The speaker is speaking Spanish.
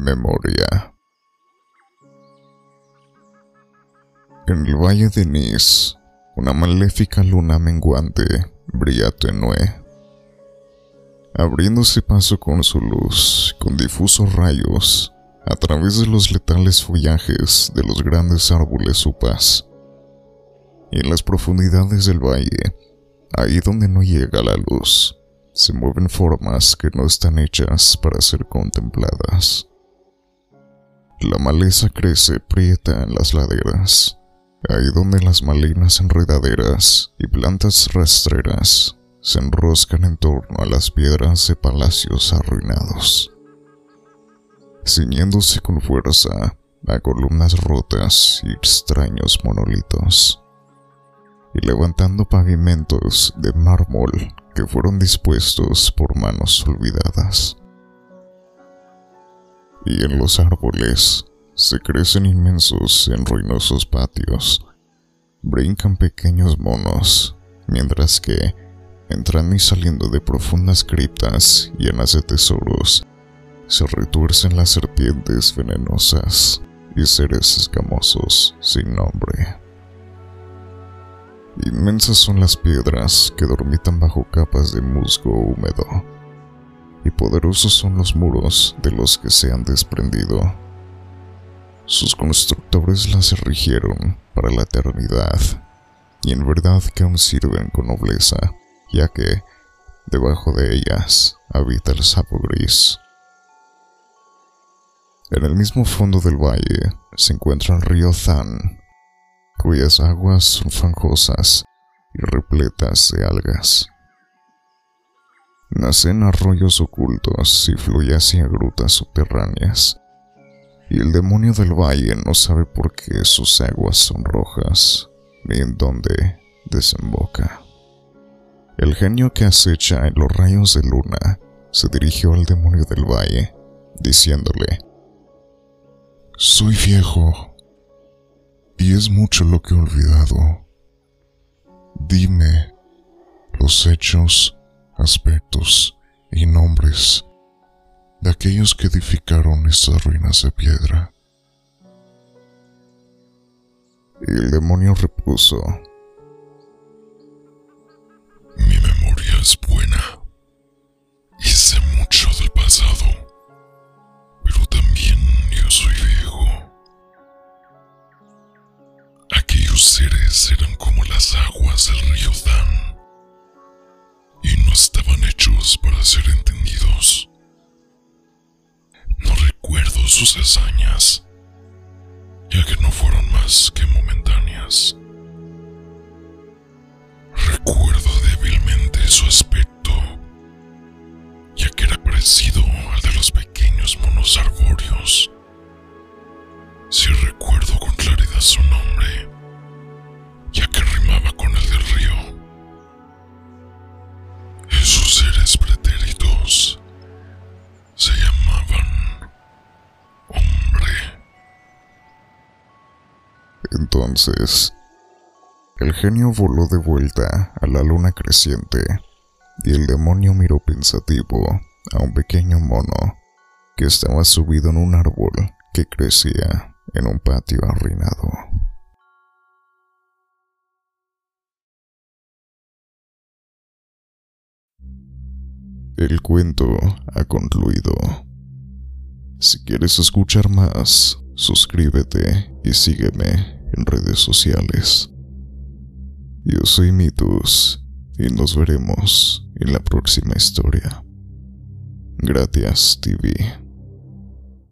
Memoria. En el valle de Nis, una maléfica luna menguante brilla tenue, abriéndose paso con su luz, con difusos rayos, a través de los letales follajes de los grandes árboles upas. Y en las profundidades del valle, ahí donde no llega la luz, se mueven formas que no están hechas para ser contempladas. La maleza crece prieta en las laderas, ahí donde las malinas enredaderas y plantas rastreras se enroscan en torno a las piedras de palacios arruinados, ciñéndose con fuerza a columnas rotas y extraños monolitos, y levantando pavimentos de mármol que fueron dispuestos por manos olvidadas y en los árboles se crecen inmensos en ruinosos patios. Brincan pequeños monos, mientras que, entrando y saliendo de profundas criptas llenas de tesoros, se retuercen las serpientes venenosas y seres escamosos sin nombre. Inmensas son las piedras que dormitan bajo capas de musgo húmedo y poderosos son los muros de los que se han desprendido. Sus constructores las erigieron para la eternidad, y en verdad que aún sirven con nobleza, ya que debajo de ellas habita el sapo gris. En el mismo fondo del valle se encuentra el río Zan, cuyas aguas son fangosas y repletas de algas. Nace en arroyos ocultos y fluye hacia grutas subterráneas. Y el demonio del valle no sabe por qué sus aguas son rojas, ni en dónde desemboca. El genio que acecha en los rayos de luna se dirigió al demonio del valle, diciéndole, Soy viejo, y es mucho lo que he olvidado. Dime los hechos aspectos y nombres de aquellos que edificaron estas ruinas de piedra. Y el demonio repuso, Mi memoria es buena y sé mucho del pasado, pero también yo soy viejo. Aquellos seres eran como las aguas del río Dan ser entendidos. No recuerdo sus hazañas, ya que no fueron más que momentáneas. Recuerdo débilmente su aspecto, ya que era parecido al de los pequeños monos arbóreos. Entonces, el genio voló de vuelta a la luna creciente y el demonio miró pensativo a un pequeño mono que estaba subido en un árbol que crecía en un patio arruinado. El cuento ha concluido. Si quieres escuchar más, suscríbete y sígueme en redes sociales. Yo soy Mitus y nos veremos en la próxima historia. Gracias, TV.